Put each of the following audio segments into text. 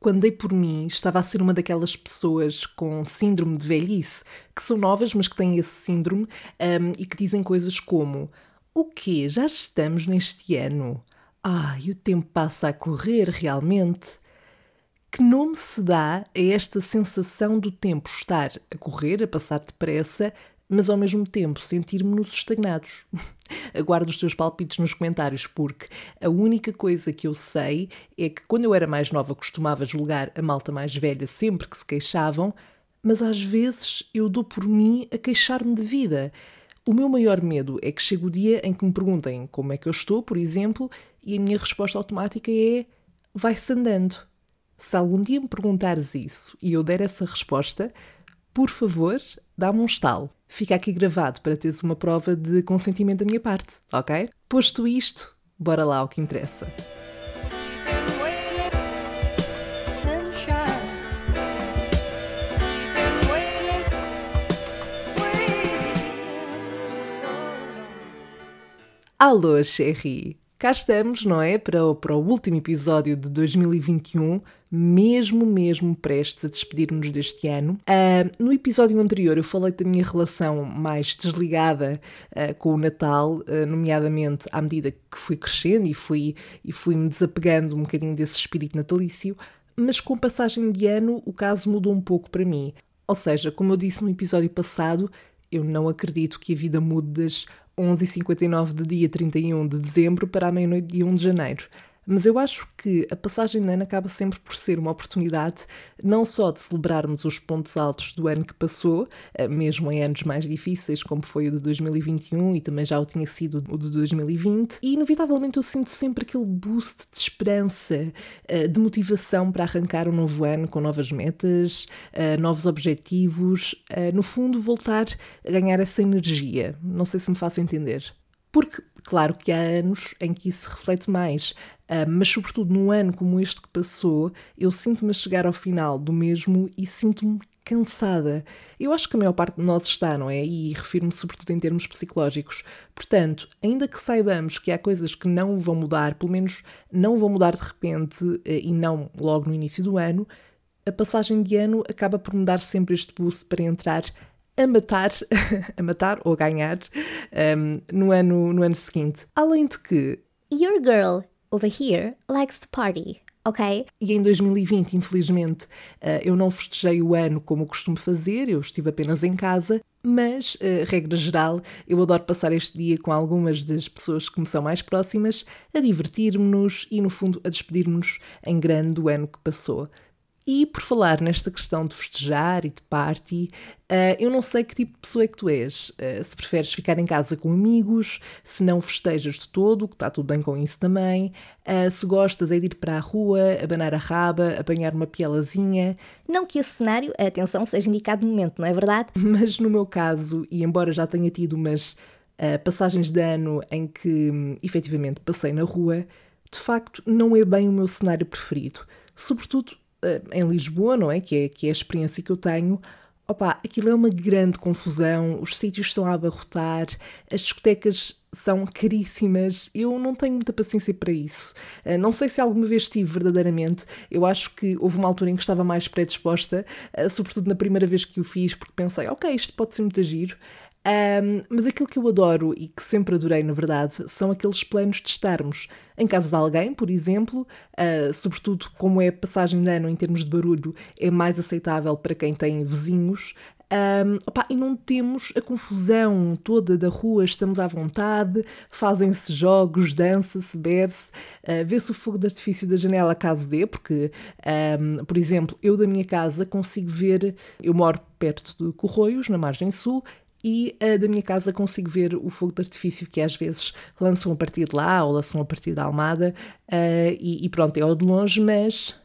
quando dei por mim, estava a ser uma daquelas pessoas com síndrome de velhice, que são novas, mas que têm esse síndrome um, e que dizem coisas como: O quê? Já estamos neste ano? Ai, o tempo passa a correr realmente. Que nome se dá a esta sensação do tempo estar a correr, a passar depressa, mas ao mesmo tempo sentir-me-nos estagnados. Aguardo os teus palpites nos comentários, porque a única coisa que eu sei é que quando eu era mais nova costumava julgar a malta mais velha sempre que se queixavam, mas às vezes eu dou por mim a queixar-me de vida. O meu maior medo é que chegue o dia em que me perguntem como é que eu estou, por exemplo, e a minha resposta automática é vai-se andando. Se algum dia me perguntares isso e eu der essa resposta, por favor, dá-me um estalo. Fica aqui gravado para teres uma prova de consentimento da minha parte, ok? Posto isto, bora lá ao que interessa. Alô, Cherry! Cá estamos, não é? Para o, para o último episódio de 2021, mesmo, mesmo prestes a despedir-nos deste ano. Uh, no episódio anterior eu falei da minha relação mais desligada uh, com o Natal, uh, nomeadamente à medida que fui crescendo e fui, e fui me desapegando um bocadinho desse espírito natalício, mas com passagem de ano o caso mudou um pouco para mim. Ou seja, como eu disse no episódio passado, eu não acredito que a vida mude das 11h59 de dia 31 de dezembro para a meia-noite de 1 de janeiro. Mas eu acho que a passagem de ano acaba sempre por ser uma oportunidade não só de celebrarmos os pontos altos do ano que passou, eh, mesmo em anos mais difíceis, como foi o de 2021 e também já o tinha sido o de 2020, e inevitavelmente eu sinto sempre aquele boost de esperança, eh, de motivação para arrancar um novo ano com novas metas, eh, novos objetivos, no fundo, voltar a ganhar essa energia. Não sei se me faço entender. Porque, claro que há anos em que isso se reflete mais, uh, mas sobretudo num ano como este que passou, eu sinto-me a chegar ao final do mesmo e sinto-me cansada. Eu acho que a maior parte de nós está, não é? E refiro-me sobretudo em termos psicológicos. Portanto, ainda que saibamos que há coisas que não vão mudar, pelo menos não vão mudar de repente uh, e não logo no início do ano, a passagem de ano acaba por me dar sempre este boost para entrar a matar, a matar ou a ganhar um, no, ano, no ano seguinte. Além de que. Your girl over here likes to party. Ok? E em 2020, infelizmente, uh, eu não festejei o ano como costumo fazer, eu estive apenas em casa, mas, uh, regra geral, eu adoro passar este dia com algumas das pessoas que me são mais próximas, a divertir-nos e, no fundo, a despedir-nos em grande do ano que passou. E por falar nesta questão de festejar e de party, uh, eu não sei que tipo de pessoa é que tu és. Uh, se preferes ficar em casa com amigos, se não festejas de todo, que está tudo bem com isso também, uh, se gostas é de ir para a rua, abanar a raba, apanhar uma pielazinha. Não que esse cenário, a atenção, seja indicado no momento, não é verdade? Mas no meu caso, e embora já tenha tido umas passagens de ano em que um, efetivamente passei na rua, de facto não é bem o meu cenário preferido. Sobretudo em Lisboa, não é? Que, é? que é a experiência que eu tenho. Opa, aquilo é uma grande confusão, os sítios estão a abarrotar, as discotecas são caríssimas, eu não tenho muita paciência para isso. Uh, não sei se alguma vez tive verdadeiramente, eu acho que houve uma altura em que estava mais predisposta, uh, sobretudo na primeira vez que o fiz, porque pensei, ok, isto pode ser muito giro, um, mas aquilo que eu adoro e que sempre adorei, na verdade, são aqueles planos de estarmos em casa de alguém, por exemplo, uh, sobretudo como é passagem de ano em termos de barulho, é mais aceitável para quem tem vizinhos. Um, opa, e não temos a confusão toda da rua, estamos à vontade, fazem-se jogos, dança-se, bebe-se, uh, vê-se o fogo de artifício da janela caso dê, porque, um, por exemplo, eu da minha casa consigo ver, eu moro perto de Corroios, na margem sul, e uh, da minha casa consigo ver o fogo de artifício que às vezes lançam a partir de lá ou lançam a partir da Almada uh, e, e, pronto, é ao de longe, mas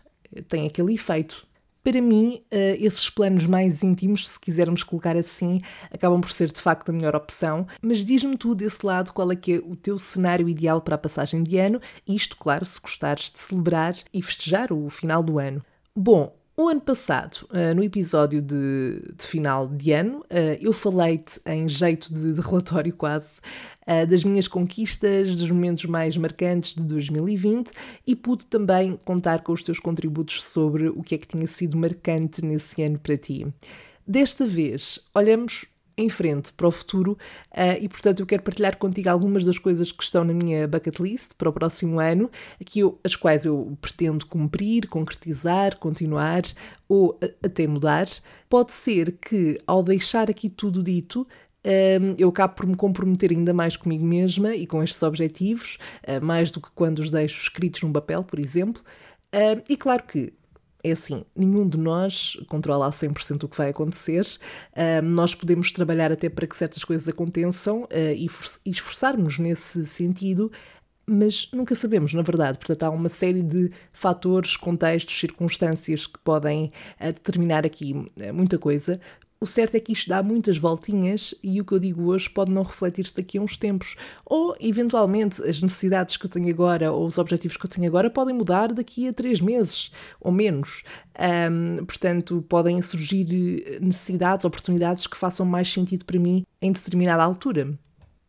tem aquele efeito. Para mim, uh, esses planos mais íntimos, se quisermos colocar assim, acabam por ser de facto a melhor opção. Mas diz-me tu desse lado qual é que é o teu cenário ideal para a passagem de ano, isto, claro, se gostares de celebrar e festejar o final do ano. Bom, O ano passado, uh, no episódio de, de, final de ano, uh, eu falei-te em jeito de, relatório quase uh, das minhas conquistas, dos momentos mais marcantes de 2020 e pude também contar com os teus contributos sobre o que é que tinha sido marcante nesse ano para ti. Desta vez, olhamos em frente para o futuro uh, e, portanto, eu quero partilhar contigo algumas das coisas que estão na minha bucket list para o próximo ano, eu, as quais eu pretendo cumprir, concretizar, continuar ou até mudar. Pode ser que, ao deixar aqui tudo dito, ehm, eu acabo por me comprometer ainda mais comigo mesma e com estes objetivos, uh, mais do que quando os deixo escritos num papel, por exemplo. Uh, e claro que é assim, nenhum de nós controla a 100% o que vai acontecer. Nós podemos trabalhar até para que certas coisas aconteçam uh, e, e esforçarmos nesse sentido, mas nunca sabemos, na verdade. Portanto, há uma série de fatores, contextos, circunstâncias que podem uh, determinar aqui muita coisa. O certo é que isto dá muitas voltinhas e o que eu digo hoje pode não refletir-se daqui a uns tempos. Ou, eventualmente, as necessidades que eu tenho agora ou os objetivos que eu tenho agora podem mudar daqui a três meses ou menos. Um, portanto, podem surgir necessidades, oportunidades que façam mais sentido para mim em determinada altura.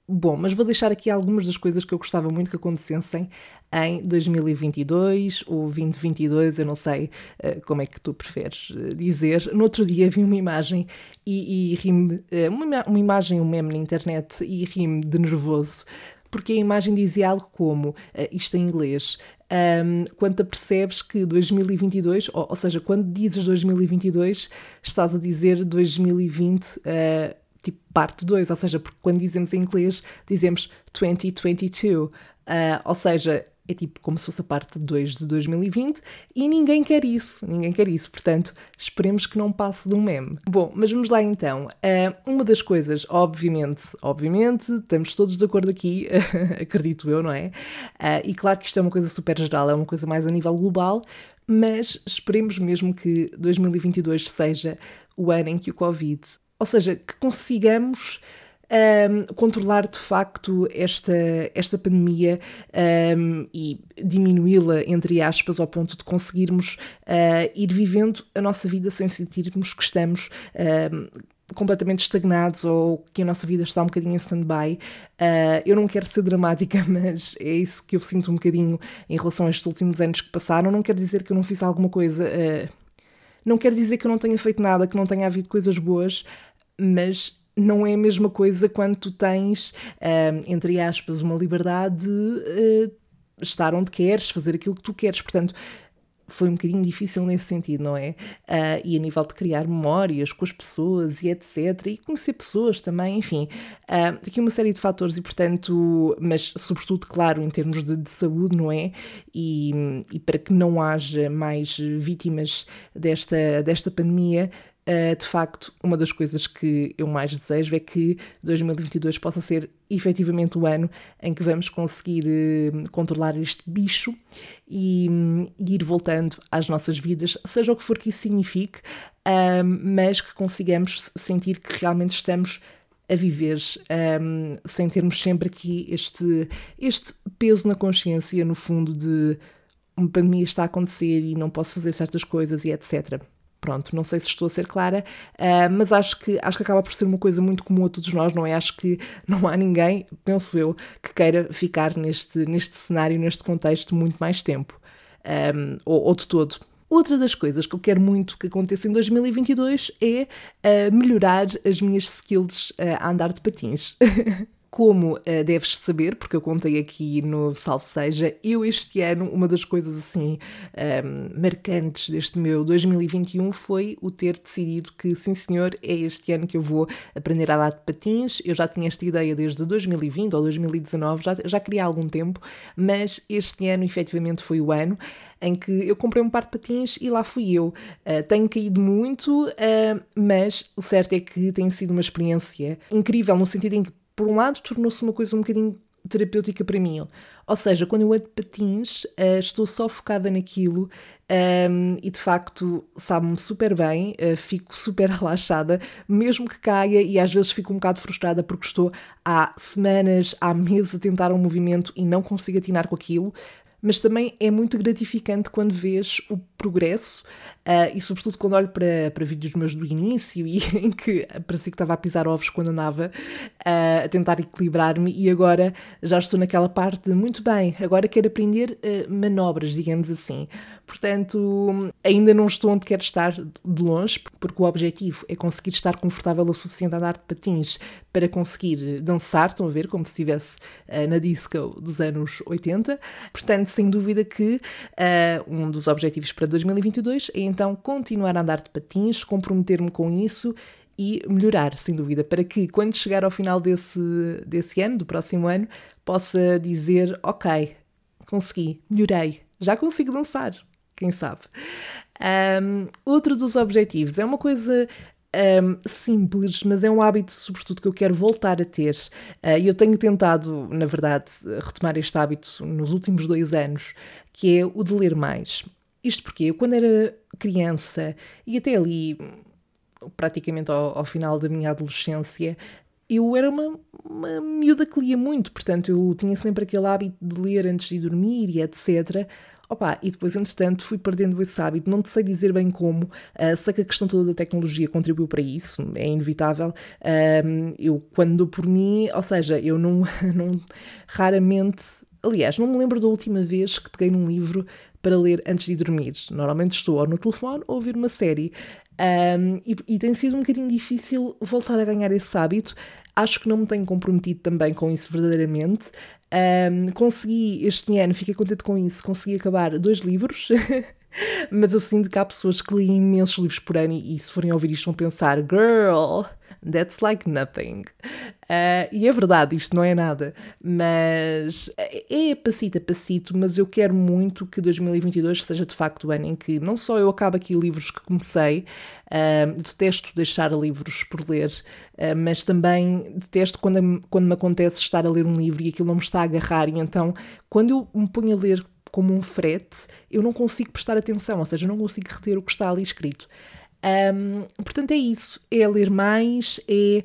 Bom, mas vou deixar aqui algumas das coisas que eu gostava muito que acontecessem em 2022 ou 2022, eu não sei uh, como é que tu preferes uh, dizer. No outro dia vi uma imagem e, e ri-me, uh, uma, uma imagem, um meme na internet e ri-me de nervoso, porque a imagem dizia algo como, isto em inglês, um, quando percebes que 2022, ou, ou, seja, quando dizes 2022, estás a dizer 2020 uh, tipo parte 2, ou seja, porque quando dizemos em inglês dizemos 2022, uh, ou seja, é tipo como se fosse a parte 2 de 2020 e ninguém quer isso, ninguém quer isso, portanto, esperemos que não passe de um meme. Bom, mas vamos lá então. Uh, uma das coisas, obviamente, obviamente, estamos todos de acordo aqui, acredito eu, não é? Uh, e claro que isto é uma coisa super geral, é uma coisa mais a nível global, mas esperemos mesmo que 2022 seja o ano em que o Covid ou seja, que consigamos um, controlar de facto esta, esta pandemia um, e diminuí-la, entre aspas, ao ponto de conseguirmos uh, ir vivendo a nossa vida sem sentirmos que estamos. Um, completamente estagnados ou que a nossa vida está um bocadinho em stand-by. Uh, eu não quero ser dramática, mas é isso que eu sinto um bocadinho em relação a estes últimos anos que passaram. Não quer dizer que eu não fiz alguma coisa. Uh, não quer dizer que eu não tenha feito nada, que não tenha havido coisas boas, mas não é a mesma coisa quando tu tens, entre aspas, uma liberdade de uh, estar onde queres, fazer aquilo que tu queres. Portanto, foi um bocadinho difícil nesse sentido, não é? Uh, e a nível de criar memórias com as pessoas e etc. E conhecer pessoas também, enfim. Uh, aqui uma série de fatores e, portanto, mas sobretudo, claro, em termos de, de saúde, não é? E, e, para que não haja mais vítimas desta, desta pandemia, Uh, de facto, uma das coisas que eu mais desejo é que 2022 possa ser efetivamente o ano em que vamos conseguir uh, controlar este bicho e, um, ir voltando às nossas vidas, seja o que for que isso signifique, uh, mas que consigamos sentir que realmente estamos a viver um, sem termos sempre aqui este, este peso na consciência, no fundo, de uma pandemia está a acontecer e não posso fazer certas coisas e etc. Pronto, não sei se estou a ser clara, uh, mas acho que, acho que acaba por ser uma coisa muito comum a todos nós, não é? Acho que não há ninguém, penso eu, que queira ficar neste, neste cenário, neste contexto, muito mais tempo, um, ah, ou, ou de todo. Outra das coisas que eu quero muito que aconteça em 2022 é uh, melhorar as minhas skills uh, a andar de patins. Como uh, deves saber, porque eu contei aqui no Salve Seja, eu este ano, uma das coisas assim um, ehm, marcantes deste meu 2021 foi o ter decidido que, sim senhor, é este ano que eu vou aprender a dar de patins. Eu já tinha esta ideia desde 2020 ou 2019, já, já queria há algum tempo, mas este ano efetivamente foi o ano em que eu comprei um par de patins e lá fui eu. Uh, tenho caído muito, uh, mas o certo é que tem sido uma experiência incrível, no sentido em que por um lado, tornou-se uma coisa um bocadinho terapêutica para mim. Ou seja, quando eu ando patins, uh, estou só focada naquilo um, ehm, e de facto sabe-me super bem, uh, fico super relaxada, mesmo que caia e às vezes fico um bocado frustrada porque estou há semanas, há meses a tentar um movimento e não consigo atinar com aquilo. Mas também é muito gratificante quando vês o progresso Uh, e sobretudo quando olho para, para vídeos meus do início e em que parecia que estava a pisar ovos quando andava, uh, a tentar equilibrar-me e agora já estou naquela parte de muito bem, agora quero aprender uh, manobras, digamos assim. Portanto, ainda não estou onde quero estar de longe, porque o objetivo é conseguir estar confortável o suficiente a andar de patins para conseguir dançar, estão a ver, como se estivesse na disco dos anos 80. Portanto, sem dúvida que um dos objetivos para 2022 é então continuar a andar de patins, comprometer-me com isso e melhorar, sem dúvida, para que quando chegar ao final desse, desse ano, do próximo ano, possa dizer: Ok, consegui, melhorei, já consigo dançar quem sabe. Um, outro dos objetivos é uma coisa um, simples, mas é um hábito, sobretudo, que eu quero voltar a ter. Uh, e eu tenho tentado, na verdade, retomar este hábito nos últimos dois anos, que é o de ler mais. Isto porque eu, quando era criança e até ali, praticamente ao, ao final da minha adolescência, eu era uma, uma miúda que lia muito, portanto, eu tinha sempre aquele hábito de ler antes de dormir e etc. Opa, e depois, entretanto, fui perdendo esse hábito. Não te sei dizer bem como. Uh, sei que a questão toda da tecnologia contribuiu para isso, é inevitável. Uh, eu, quando dou por mim, ou seja, eu não, não. Raramente. Aliás, não me lembro da última vez que peguei num livro para ler antes de dormir. Normalmente estou ou no telefone ou ouvir uma série. Um, e, e, tem sido um bocadinho difícil voltar a ganhar esse hábito. Acho que não me tenho comprometido também com isso verdadeiramente. Um, consegui este ano, fiquei contente com isso, consegui acabar dois livros. Mas eu sinto que há pessoas que leem imensos livros por ano e, se forem ouvir isto vão pensar: Girl, that's like nothing. Uh, e é verdade, isto não é nada. Mas é passito a passito. Mas eu quero muito que 2022 seja de facto o ano em que não só eu acabo aqui livros que comecei, uh, detesto deixar livros por ler, uh, mas também detesto quando, quando me acontece estar a ler um livro e aquilo não me está a agarrar. E então, quando eu me ponho a ler como um frete, eu não consigo prestar atenção, ou seja, não consigo reter o que está ali escrito. Um, portanto, é isso: é ler mais, é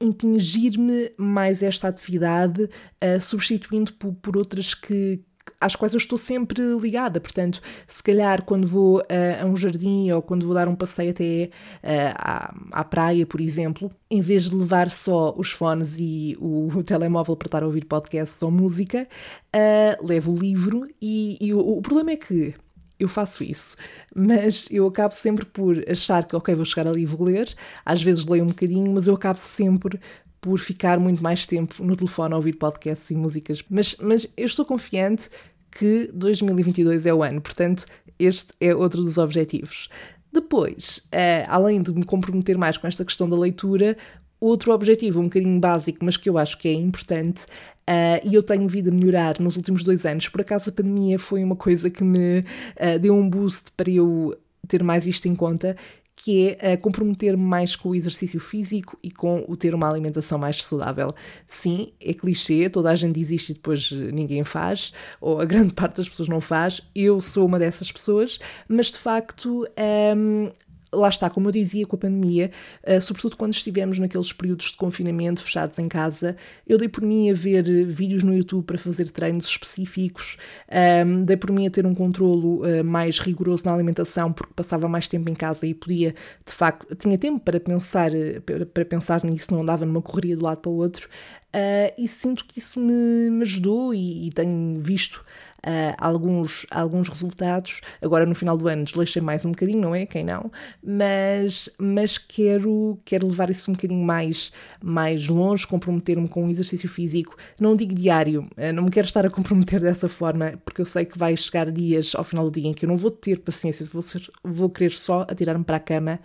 impingir-me mais esta atividade, uh, substituindo por, por outras que, às quais eu estou sempre ligada. Portanto, se calhar quando vou uh, a um jardim ou quando vou dar um passeio até uh, à, à, praia, por exemplo, em vez de levar só os fones e o, o telemóvel para estar a ouvir podcasts ou música, uh, levo o livro e, e o, o problema é que eu faço isso, mas eu acabo sempre por achar que, ok, vou chegar ali e vou ler, às vezes leio um bocadinho, mas eu acabo sempre por ficar muito mais tempo no telefone a ouvir podcasts e músicas. Mas, mas eu estou confiante que 2022 é o ano, portanto, este é outro dos objetivos. Depois, uh, além de me comprometer mais com esta questão da leitura, outro objetivo um bocadinho básico, mas que eu acho que é importante, uh, e eu tenho vindo a melhorar nos últimos dois anos. Por acaso a pandemia foi uma coisa que me uh, deu um boost para eu ter mais isto em conta, que é uh, comprometer-me mais com o exercício físico e com o ter uma alimentação mais saudável. Sim, é clichê, toda a gente diz isto e depois ninguém faz, ou a grande parte das pessoas não faz. Eu sou uma dessas pessoas, mas de facto um, lá está, como eu dizia com a pandemia, uh, sobretudo quando estivemos naqueles períodos de confinamento fechados em casa, eu dei por mim a ver vídeos no YouTube para fazer treinos específicos, um, ehm, dei por mim a ter um controlo uh, mais rigoroso na alimentação porque passava mais tempo em casa e podia, de facto, tinha tempo para pensar, para pensar nisso, não andava numa correria de um lado para o outro, uh, e sinto que isso me, me ajudou e, e tenho visto uh, alguns, alguns resultados. Agora no final do ano desleixei mais um bocadinho, não é? Quem não? Mas, mas quero, quero levar isso um bocadinho mais, mais longe, comprometer-me com o exercício físico. Não digo diário, uh, não me quero estar a comprometer dessa forma, porque eu sei que vai chegar dias ao final do dia em que eu não vou ter paciência, vou, ser, vou querer só atirar-me para a cama.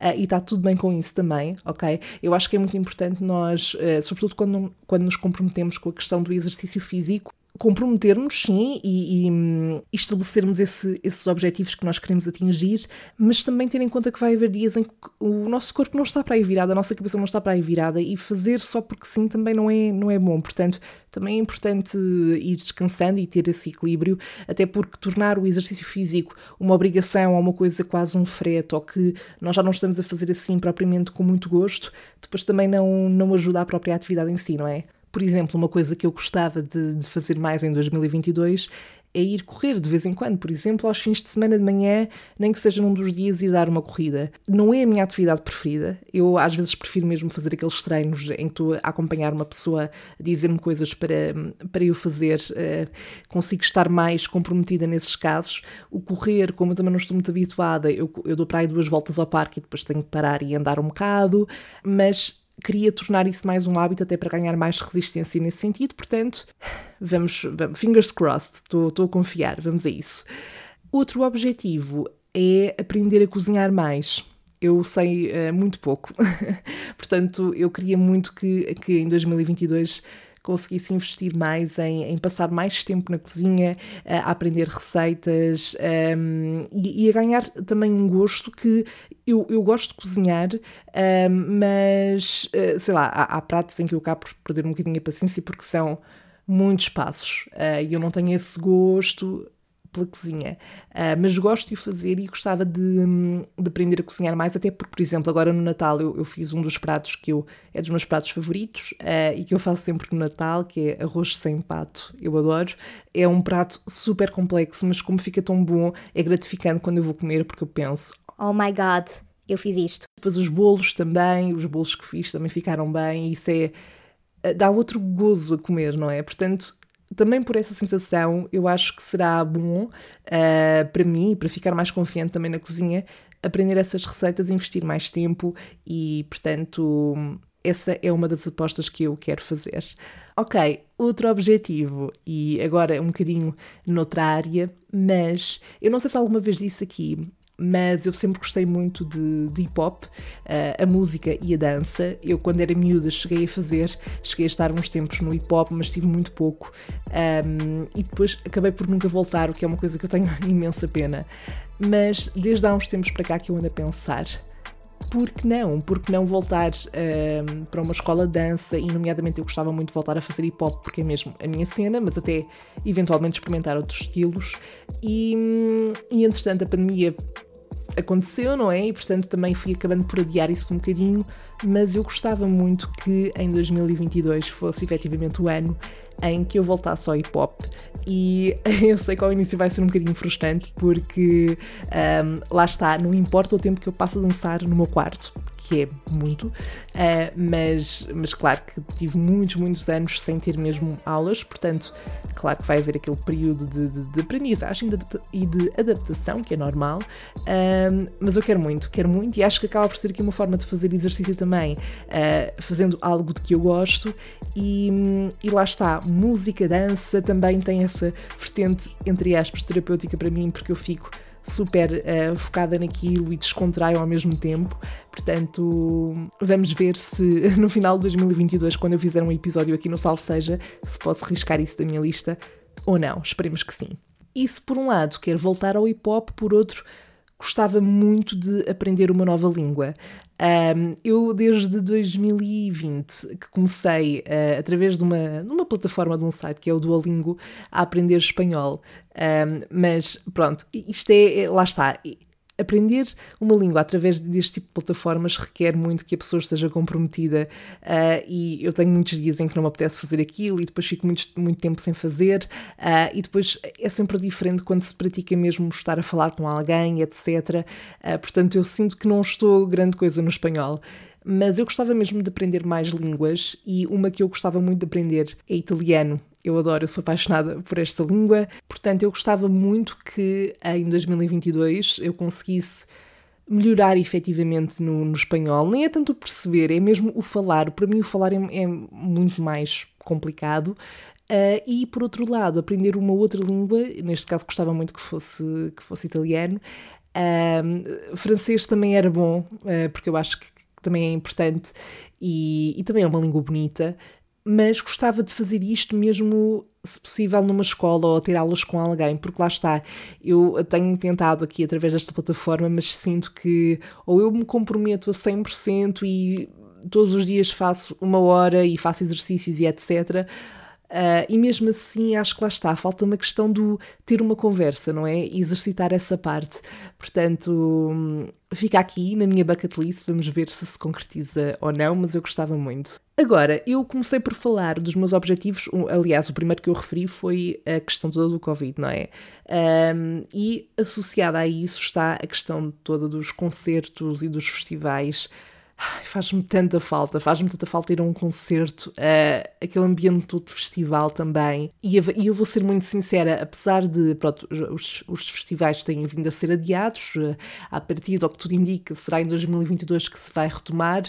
Uh, e está tudo bem com isso também, ok? Eu acho que é muito importante nós, uh, sobretudo quando, quando nos comprometemos com a questão do exercício físico, comprometermos, sim, e, e, estabelecermos esse, esses objetivos que nós queremos atingir, mas também ter em conta que vai haver dias em que o nosso corpo não está para aí virado, a nossa cabeça não está para aí virada, e fazer só porque sim também não é, não é bom. Portanto, também é importante ir descansando e ter esse equilíbrio, até porque tornar o exercício físico uma obrigação ou uma coisa quase um frete, ou que nós já não estamos a fazer assim propriamente com muito gosto, depois também não, não ajuda a própria atividade em si, não é? Por exemplo, uma coisa que eu gostava de, de fazer mais em 2022 é ir correr de vez em quando, por exemplo, aos fins de semana de manhã, nem que seja num dos dias ir dar uma corrida. Não é a minha atividade preferida. Eu às vezes prefiro mesmo fazer aqueles treinos em que estou a acompanhar uma pessoa dizer-me coisas para, para eu fazer. Uh, consigo estar mais comprometida nesses casos. O correr, como eu também não estou muito habituada, eu, eu dou para aí duas voltas ao parque e depois tenho que parar e andar um bocado, mas queria tornar isso mais um hábito até para ganhar mais resistência nesse sentido, portanto, vamos, vamos fingers crossed, estou a confiar, vamos a isso. Outro objetivo é aprender a cozinhar mais. Eu sei uh, muito pouco, portanto, eu queria muito que, que em 2022 conseguisse investir mais em, em passar mais tempo na cozinha, a aprender receitas um, e, e, a ganhar também um gosto que eu, eu gosto de cozinhar, um, mas uh, sei lá, há, há, pratos em que eu acabo por perder um bocadinho a paciência porque são muitos passos uh, e eu não tenho esse gosto pela cozinha, uh, mas gosto de o fazer e gostava de, de, aprender a cozinhar mais, até porque, por exemplo, agora no Natal eu, eu fiz um dos pratos que eu, é dos meus pratos favoritos uh, e que eu faço sempre no Natal, que é arroz sem pato, eu adoro. É um prato super complexo, mas como fica tão bom, é gratificante quando eu vou comer, porque eu penso, oh my god, eu fiz isto. Depois os bolos também, os bolos que fiz também ficaram bem, e isso é eh, dá outro gozo a comer, não é? Portanto, também por essa sensação, eu acho que será bom uh, para mim, para ficar mais confiante também na cozinha, aprender essas receitas, investir mais tempo e, portanto, essa é uma das apostas que eu quero fazer. Ok, outro objetivo, e agora um bocadinho noutra área, mas eu não sei se alguma vez disse aqui, mas eu sempre gostei muito de, de hip hop, uh, a música e a dança. Eu, quando era miúda, cheguei a fazer, cheguei a estar uns tempos no hip hop, mas tive muito pouco um, e depois acabei por nunca voltar, o que é uma coisa que eu tenho imensa pena. Mas desde há uns tempos para cá que eu ando a pensar por que não? Por que não voltar um, para uma escola de dança? E, nomeadamente, eu gostava muito de voltar a fazer hip hop, porque é mesmo a minha cena, mas até eventualmente experimentar outros estilos. E, hum, e entretanto, a pandemia aconteceu, não é? E portanto também fui acabando por adiar isso um bocadinho, mas eu gostava muito que em 2022 fosse efetivamente o ano em que eu voltasse ao hip hop. E eu sei que ao início vai ser um bocadinho frustrante, porque um, lá está, não importa o tempo que eu passo a dançar no meu quarto, que é muito, uh, mas, mas claro que tive muitos, muitos anos sem ter mesmo aulas, portanto, claro que vai haver aquele período de, de, de aprendizagem e de adaptação, que é normal, uh, mas eu quero muito, quero muito e acho que acaba por ser aqui uma forma de fazer exercício também, uh, fazendo algo de que eu gosto e, e lá está, música, dança também tem essa vertente, entre aspas, terapêutica para mim, porque eu fico super uh, focada naquilo e descontraio ao mesmo tempo. Portanto, vamos ver se no final de 2022, quando eu fizer um episódio aqui no Salve Seja, se posso riscar isso da minha lista ou não. Esperemos que sim. Isso por um lado, quero voltar ao hip hop, por outro, gostava muito de aprender uma nova língua. Um, eu, desde 2020, que comecei uh, através de uma, de uma plataforma de um site que é o Duolingo a aprender espanhol. Um, mas pronto, isto é, é lá está aprender uma língua através deste tipo de plataformas requer muito que a pessoa esteja comprometida uh, e eu tenho muitos dias em que não me apetece fazer aquilo e depois fico muito, muito tempo sem fazer uh, e depois é sempre diferente quando se pratica mesmo estar a falar com alguém, etc. Uh, ah, portanto, eu sinto que não estou grande coisa no espanhol. Mas eu gostava mesmo de aprender mais línguas e uma que eu gostava muito de aprender é italiano. Eu adoro, eu sou apaixonada por esta língua. Portanto, eu gostava muito que em 2022 eu conseguisse melhorar efetivamente no, no, espanhol. Nem é tanto perceber, é mesmo o falar. Para mim, o falar é, é muito mais complicado. Uh, e por outro lado, aprender uma outra língua, neste caso gostava muito que fosse, que fosse italiano. Uh, francês também era bom, uh, porque eu acho que, que também é importante e, e, também é uma língua bonita mas gostava de fazer isto mesmo, se possível, numa escola ou ter aulas com alguém, porque lá está, eu tenho tentado aqui através desta plataforma, mas sinto que ou eu me comprometo a 100% e todos os dias faço uma hora e faço exercícios e etc. Uh, e mesmo assim, acho que lá está, falta uma questão do ter uma conversa, não é? Exercitar essa parte. Portanto, hum, fica aqui na minha bucket list, vamos ver se se concretiza ou não, mas eu gostava muito. Agora, eu comecei por falar dos meus objetivos, aliás, o primeiro que eu referi foi a questão toda do Covid, não é? Um, e associada a isso está a questão toda dos concertos e dos festivais faz-me tanta falta, faz-me tanta falta ir a um concerto, uh, aquele ambiente todo de festival também. E eu, eu, vou ser muito sincera, apesar de pronto, os, os festivais têm vindo a ser adiados, uh, a partir do que tudo indica, será em 2022 que se vai retomar,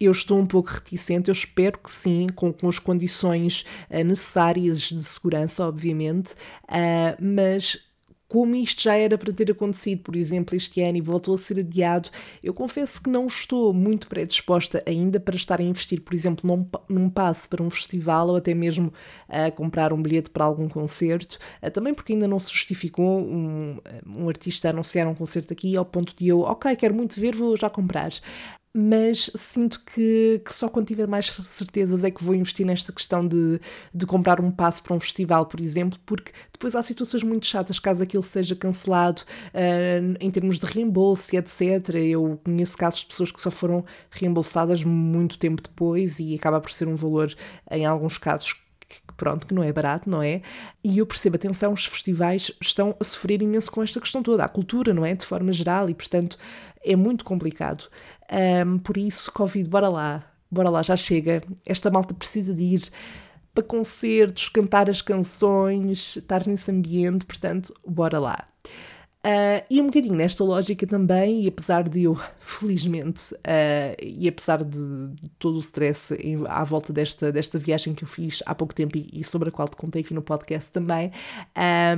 eu estou um pouco reticente, eu espero que sim, com, com as condições uh, necessárias de segurança, obviamente, uh, mas como isto já era para ter acontecido, por exemplo, este ano e voltou a ser adiado, eu confesso que não estou muito predisposta ainda para estar a investir, por exemplo, num, num passe para um festival ou até mesmo a comprar um bilhete para algum concerto, eh, também porque ainda não se justificou um, um artista anunciar um concerto aqui ao ponto de eu, ok, quero muito ver, vou já comprar mas sinto que, que, só quando tiver mais certezas é que vou investir nesta questão de, de comprar um passe para um festival, por exemplo, porque depois há situações muito chatas caso aquilo seja cancelado uh, em termos de reembolso e etc. Eu conheço casos de pessoas que só foram reembolsadas muito tempo depois e acaba por ser um valor, em alguns casos, que, pronto, que não é barato, não é? E eu percebo, atenção, os festivais estão a sofrer imenso com esta questão toda, a cultura, não é? De forma geral, e portanto é muito complicado. Um, por isso, Covid, bora lá, bora lá, já chega. Esta malta precisa de ir para concertos, cantar as canções, estar nesse ambiente, portanto, bora lá. Uh, e um bocadinho nesta lógica também, e apesar de eu, felizmente, uh, e apesar de, todo o stress em, à volta desta, desta viagem que eu fiz há pouco tempo e, e sobre a qual te contei aqui no podcast também,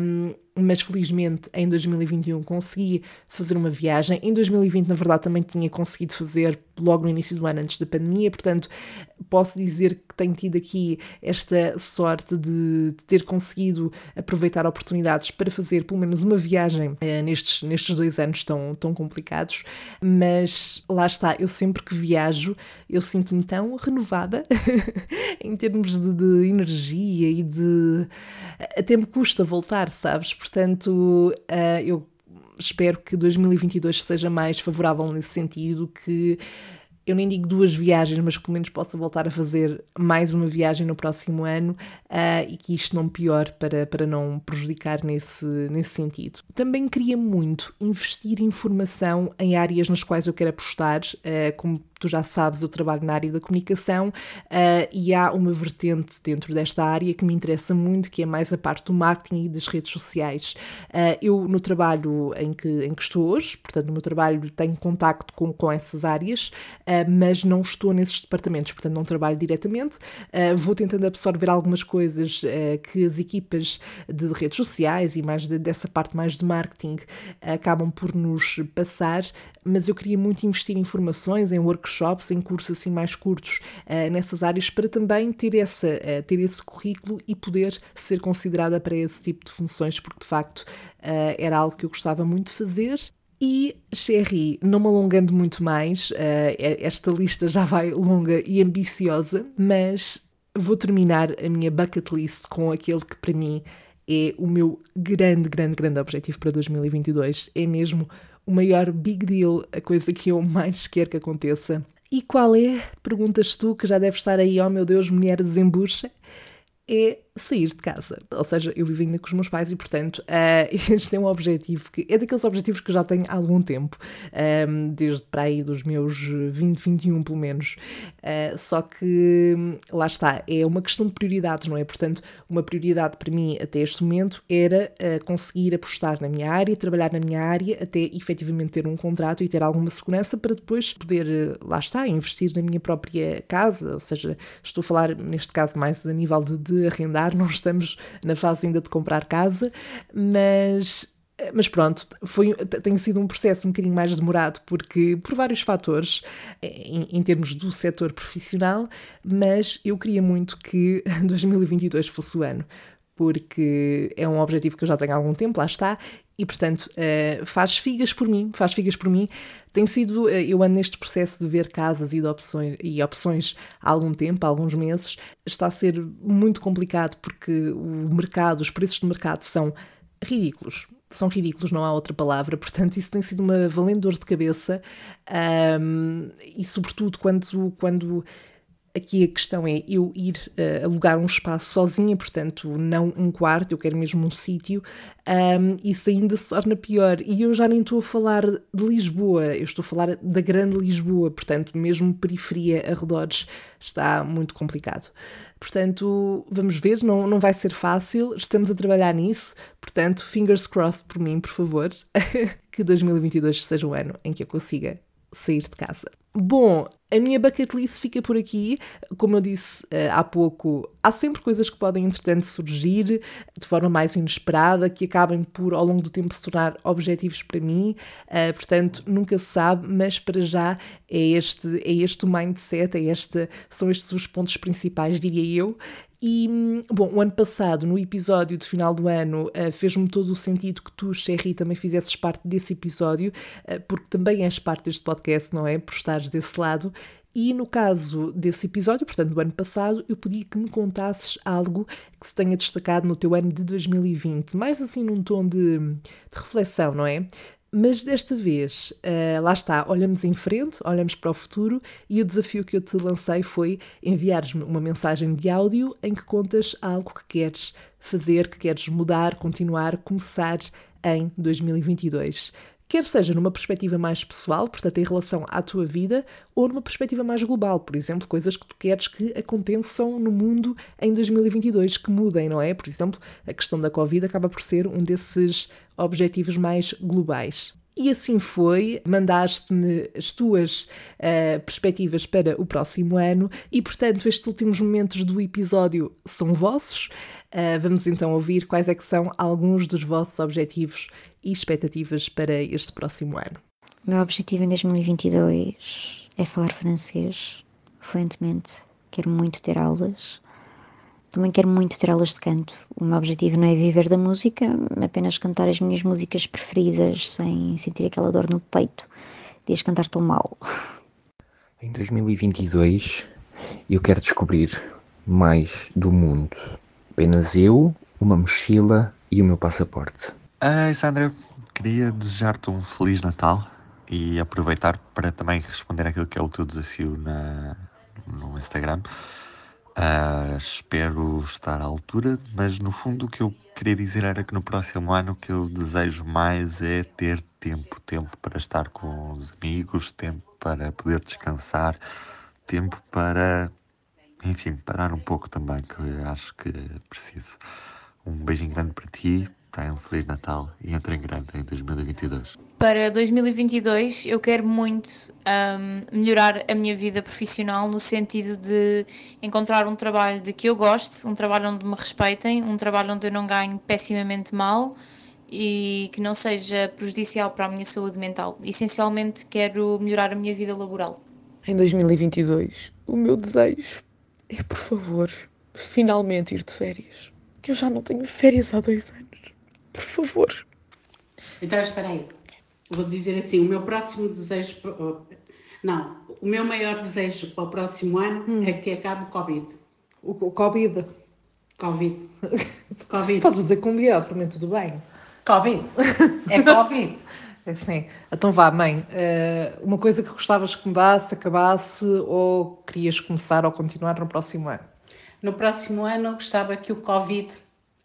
um, mas felizmente em 2021 consegui fazer uma viagem. Em 2020, na verdade, também tinha conseguido fazer logo no início do ano, antes da pandemia, portanto, posso dizer que tenho tido aqui esta sorte de, de ter conseguido aproveitar oportunidades para fazer pelo menos uma viagem eh, nestes, nestes dois anos tão, tão complicados. Mas lá está, eu sempre que viajo, eu sinto-me tão renovada em termos de, de energia e de. Até me custa voltar, sabes? Portanto, uh, eu espero que 2022 seja mais favorável nesse sentido, que eu nem digo duas viagens, mas pelo menos possa voltar a fazer mais uma viagem no próximo ano uh, e que isto não piore para, para não prejudicar nesse, nesse sentido. Também queria muito investir em formação em áreas nas quais eu quero apostar, uh, como tu já sabes, eu trabalho na área da comunicação uh, e há uma vertente dentro desta área que me interessa muito, que é mais a parte do marketing e das redes sociais. Uh, eu, no trabalho em que, em que estou hoje, portanto, no meu trabalho tenho contacto com, com essas áreas, uh, mas não estou nesses departamentos, portanto, não trabalho diretamente. vou tentando absorver algumas coisas que as equipas de redes sociais e mais de, dessa parte mais de marketing acabam por nos passar, mas eu queria muito investir em formações, em workshops, em cursos assim mais curtos uh, nessas áreas para também ter, essa, uh, ter esse currículo e poder ser considerada para esse tipo de funções, porque de facto uh, era algo que eu gostava muito de fazer e, Sherry, não me alongando muito mais, esta lista já vai longa e ambiciosa, mas vou terminar a minha bucket list com aquele que para mim é o meu grande, grande, grande objetivo para 2022. É mesmo o maior big deal, a coisa que eu mais quero que aconteça. E qual é? Perguntas tu, que já deve estar aí, oh meu Deus, mulher desembucha. É sair de casa. Ou seja, eu vivo ainda com os meus pais e, portanto, uh, este é um objetivo que é daqueles objetivos que já tenho há algum tempo, um, ehm, desde para aí dos meus 20, 21 pelo menos. Uh, só que lá está, é uma questão de prioridades, não é? Portanto, uma prioridade para mim até este momento era uh, conseguir apostar na minha área, trabalhar na minha área, até efetivamente ter um contrato e ter alguma segurança para depois poder, lá está, investir na minha própria casa. Ou seja, estou a falar neste caso mais a nível de, de arrendar não estamos na fase ainda de comprar casa, mas mas pronto, foi, tem sido um processo um bocadinho mais demorado porque por vários fatores em, em, termos do setor profissional, mas eu queria muito que 2022 fosse o ano, porque é um objetivo que eu já tenho há algum tempo, lá está, E portanto, uh, faz figas por mim, faz figas por mim. Tem sido, uh, eu ando neste processo de ver casas e, de opções, e opções há algum tempo, há alguns meses. Está a ser muito complicado porque o mercado, os preços de mercado são ridículos. São ridículos, não há outra palavra. Portanto, isso tem sido uma valente dor de cabeça. Um, e sobretudo quando, quando Aqui a questão é eu ir uh, alugar um espaço sozinha, portanto, não um quarto, eu quero mesmo um sítio, um, isso ainda se torna pior. E eu já nem estou a falar de Lisboa, eu estou a falar da grande Lisboa, portanto, mesmo periferia, arredores, está muito complicado. Portanto, vamos ver, não, não vai ser fácil, estamos a trabalhar nisso, portanto, fingers crossed por mim, por favor, que 2022 seja o ano em que eu consiga sair de casa. Bom, a minha bucket list fica por aqui. Como eu disse uh, há pouco, há sempre coisas que podem, entretanto, surgir de forma mais inesperada, que acabem por, ao longo do tempo, se tornar objetivos para mim. Uh, portanto, nunca se sabe, mas para já é este, é este o mindset, é este, são estes os pontos principais, diria eu. E, bom, o ano passado, no episódio de final do ano, uh, fez-me todo o sentido que tu, Sherry, também fizesses parte desse episódio, uh, porque também és parte deste podcast, não é? Por estares desse lado. E no caso desse episódio, portanto, do ano passado, eu pedi que me contasses algo que se tenha destacado no teu ano de 2020, mais assim num tom de, de reflexão, não é? Mas desta vez, uh, lá está, olhamos em frente, olhamos para o futuro e o desafio que eu te lancei foi enviares-me uma mensagem de áudio em que contas algo que queres fazer, que queres mudar, continuar, começar em 2022. Quer seja numa perspectiva mais pessoal, portanto em relação à tua vida, ou numa perspectiva mais global, por exemplo, coisas que tu queres que aconteçam no mundo em 2022, que mudem, não é? Por exemplo, a questão da Covid acaba por ser um desses objetivos mais globais. E assim foi, mandaste-me as tuas uh, perspectivas para o próximo ano e, portanto, estes últimos momentos do episódio são vossos. Uh, vamos então ouvir quais é que são alguns dos vossos objetivos e expectativas para este próximo ano. O meu objetivo em 2022 é falar francês fluentemente. Quero muito ter aulas também quero muito ter aulas de canto. O meu objetivo não é viver da música, apenas cantar as minhas músicas preferidas sem sentir aquela dor no peito de as cantar tão mal. Em 2022 eu quero descobrir mais do mundo. Apenas eu, uma mochila e o meu passaporte. Ai, Sandra, queria desejar-te um Feliz Natal e aproveitar para também responder aquilo que é o teu desafio na, no Instagram. Uh, espero estar à altura, mas no fundo o que eu queria dizer era que no próximo ano o que eu desejo mais é ter tempo, tempo para estar com os amigos, tempo para poder descansar, tempo para, enfim, parar um pouco também, que eu acho que preciso. Um beijinho grande para ti, tenha um Feliz Natal e entre em grande em 2022. Para 2022 eu quero muito um, melhorar a minha vida profissional no sentido de encontrar um trabalho de que eu goste, um trabalho onde me respeitem, um trabalho onde eu não ganhe pessimamente mal e que não seja prejudicial para a minha saúde mental. Essencialmente quero melhorar a minha vida laboral. Em 2022, o meu desejo é, por favor, finalmente ir de férias. Que eu já não tenho férias há dois anos. Por favor. Então, espera aí. Vou dizer assim: o meu próximo desejo. Não, o meu maior desejo para o próximo ano hum. é que acabe o Covid. O, o Covid? Covid. Covid. Podes dizer com B, para mim tudo bem. Covid. É Covid. É sim. Então vá, mãe, eh, uma coisa que gostavas que mudasse, acabasse ou querias começar ou continuar no próximo ano? No próximo ano gostava que o Covid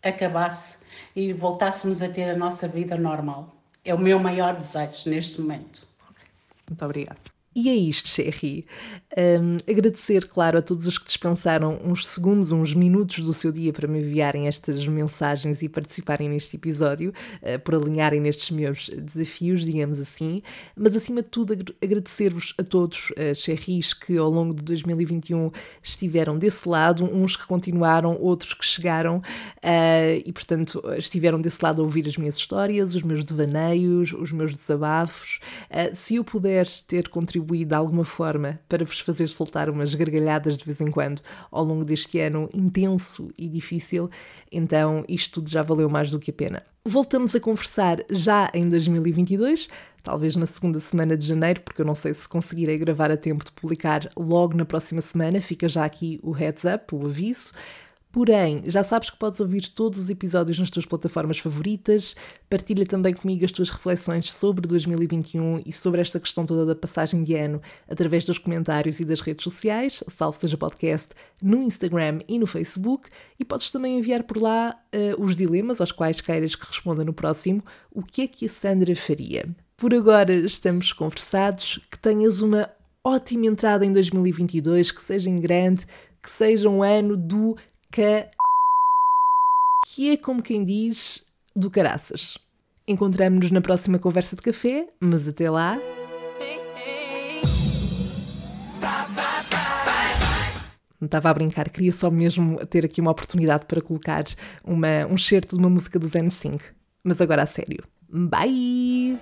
acabasse e voltássemos a ter a nossa vida normal. É o meu maior desejo neste momento. Muito obrigada. E é isto, Sherry. Um, agradecer, claro, a todos os que dispensaram uns segundos, uns minutos do seu dia para me enviarem estas mensagens e participarem neste episódio, uh, por alinharem nestes meus desafios, digamos assim. Mas, acima de tudo, agradecer-vos a todos, uh, Sherrys, que ao longo de 2021 estiveram desse lado, uns que continuaram, outros que chegaram uh, e, portanto, estiveram desse lado a ouvir as minhas histórias, os meus devaneios, os meus desabafos. Uh, se eu puder ter contribuído contribuí de alguma forma para vos fazer soltar umas gargalhadas de vez em quando ao longo deste ano intenso e difícil, então isto tudo já valeu mais do que a pena. Voltamos a conversar já em 2022, talvez na segunda semana de janeiro, porque eu não sei se conseguirei gravar a tempo de publicar logo na próxima semana, fica já aqui o heads up, o aviso. Porém, já sabes que podes ouvir todos os episódios nas tuas plataformas favoritas. Partilha também comigo as tuas reflexões sobre 2021 e sobre esta questão toda da passagem de ano através dos comentários e das redes sociais, salvo seja podcast, no Instagram e no Facebook. E podes também enviar por lá uh, os dilemas aos quais queiras que responda no próximo. O que é que a Sandra faria? Por agora estamos conversados. Que tenhas uma ótima entrada em 2022, que seja em grande, que seja um ano do que, que é como quem diz do caraças. Encontramos-nos na próxima conversa de café, mas até lá. Estava a brincar, queria só mesmo ter aqui uma oportunidade para colocar uma, um certo de uma música do Zen 5. Mas agora a sério. Bye!